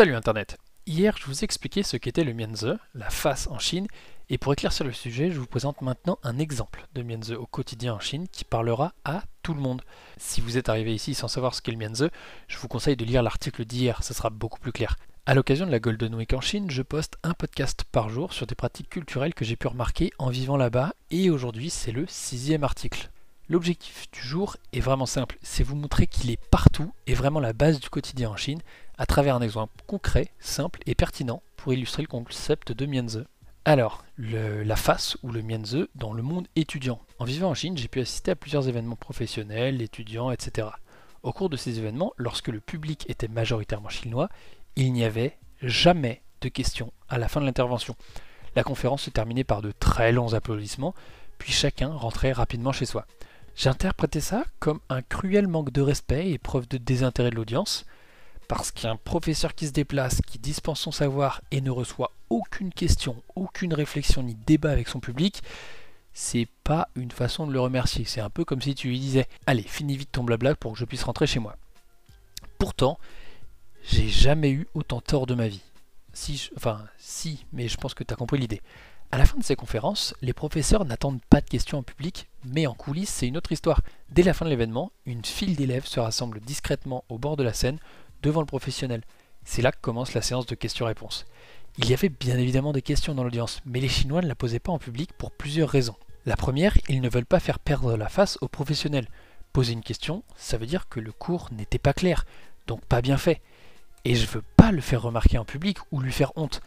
Salut Internet Hier, je vous ai expliqué ce qu'était le Mianzi, la face en Chine, et pour éclaircir le sujet, je vous présente maintenant un exemple de Mianzi au quotidien en Chine qui parlera à tout le monde. Si vous êtes arrivé ici sans savoir ce qu'est le Mianzi, je vous conseille de lire l'article d'hier, ce sera beaucoup plus clair. À l'occasion de la Golden Week en Chine, je poste un podcast par jour sur des pratiques culturelles que j'ai pu remarquer en vivant là-bas, et aujourd'hui c'est le sixième article. L'objectif du jour est vraiment simple, c'est vous montrer qu'il est partout et vraiment la base du quotidien en Chine, à travers un exemple concret, simple et pertinent pour illustrer le concept de Mianzi. Alors, la face ou le Mianzi dans le monde étudiant. En vivant en Chine, j'ai pu assister à plusieurs événements professionnels, étudiants, etc. Au cours de ces événements, lorsque le public était majoritairement chinois, il n'y avait jamais de questions à la fin de l'intervention. La conférence se terminait par de très longs applaudissements, puis chacun rentrait rapidement chez soi. J'ai interprété ça comme un cruel manque de respect et preuve de désintérêt de l'audience, parce qu'un professeur qui se déplace, qui dispense son savoir et ne reçoit aucune question, aucune réflexion ni débat avec son public, c'est pas une façon de le remercier. C'est un peu comme si tu lui disais Allez, finis vite ton blabla pour que je puisse rentrer chez moi. Pourtant, j'ai jamais eu autant tort de ma vie. Si, enfin, si, mais je pense que tu as compris l'idée. À la fin de ces conférences, les professeurs n'attendent pas de questions en public, mais en coulisses, c'est une autre histoire. Dès la fin de l'événement, une file d'élèves se rassemble discrètement au bord de la scène, devant le professionnel. C'est là que commence la séance de questions-réponses. Il y avait bien évidemment des questions dans l'audience, mais les Chinois ne la posaient pas en public pour plusieurs raisons. La première, ils ne veulent pas faire perdre la face aux professionnels. Poser une question, ça veut dire que le cours n'était pas clair, donc pas bien fait. Et je veux pas le faire remarquer en public ou lui faire honte.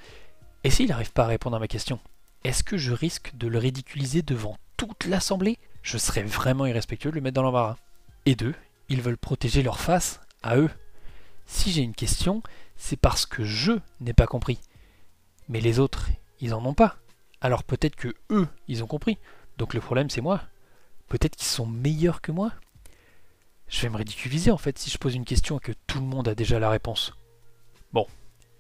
Et s'il n'arrive pas à répondre à ma question est-ce que je risque de le ridiculiser devant toute l'assemblée? Je serais vraiment irrespectueux de le mettre dans l'embarras. Et deux, ils veulent protéger leur face à eux. Si j'ai une question, c'est parce que je n'ai pas compris. Mais les autres, ils en ont pas. Alors peut-être que eux, ils ont compris. Donc le problème, c'est moi. Peut-être qu'ils sont meilleurs que moi. Je vais me ridiculiser en fait si je pose une question et que tout le monde a déjà la réponse. Bon,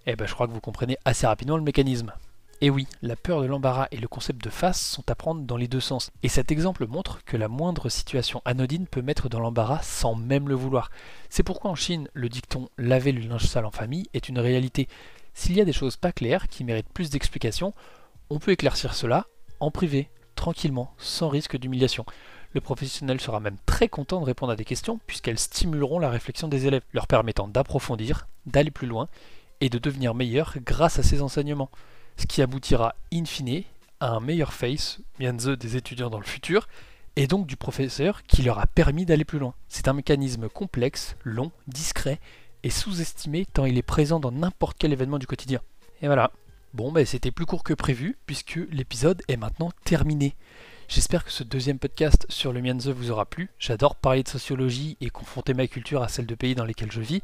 eh ben je crois que vous comprenez assez rapidement le mécanisme. Et oui, la peur de l'embarras et le concept de face sont à prendre dans les deux sens. Et cet exemple montre que la moindre situation anodine peut mettre dans l'embarras sans même le vouloir. C'est pourquoi en Chine, le dicton laver le linge sale en famille est une réalité. S'il y a des choses pas claires qui méritent plus d'explications, on peut éclaircir cela en privé, tranquillement, sans risque d'humiliation. Le professionnel sera même très content de répondre à des questions puisqu'elles stimuleront la réflexion des élèves, leur permettant d'approfondir, d'aller plus loin et de devenir meilleurs grâce à ces enseignements ce qui aboutira in fine à un meilleur face, Mianze des étudiants dans le futur, et donc du professeur qui leur a permis d'aller plus loin. C'est un mécanisme complexe, long, discret et sous-estimé tant il est présent dans n'importe quel événement du quotidien. Et voilà. Bon, ben c'était plus court que prévu puisque l'épisode est maintenant terminé. J'espère que ce deuxième podcast sur le Mianze vous aura plu. J'adore parler de sociologie et confronter ma culture à celle de pays dans lesquels je vis.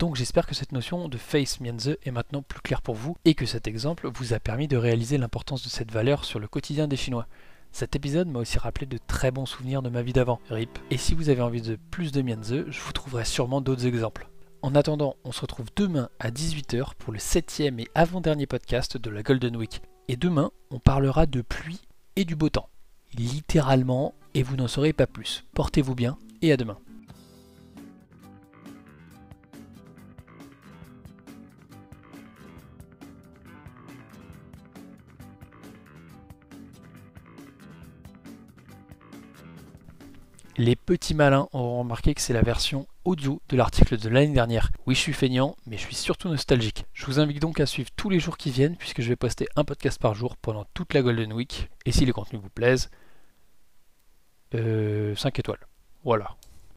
Donc j'espère que cette notion de face Mianze est maintenant plus claire pour vous et que cet exemple vous a permis de réaliser l'importance de cette valeur sur le quotidien des Chinois. Cet épisode m'a aussi rappelé de très bons souvenirs de ma vie d'avant, RIP. Et si vous avez envie de plus de Mianze, je vous trouverai sûrement d'autres exemples. En attendant, on se retrouve demain à 18h pour le septième et avant-dernier podcast de la Golden Week. Et demain, on parlera de pluie et du beau temps. Littéralement, et vous n'en saurez pas plus. Portez-vous bien et à demain. Les petits malins auront remarqué que c'est la version audio de l'article de l'année dernière. Oui, je suis feignant, mais je suis surtout nostalgique. Je vous invite donc à suivre tous les jours qui viennent, puisque je vais poster un podcast par jour pendant toute la Golden Week. Et si les contenus vous plaisent, euh, 5 étoiles. Voilà.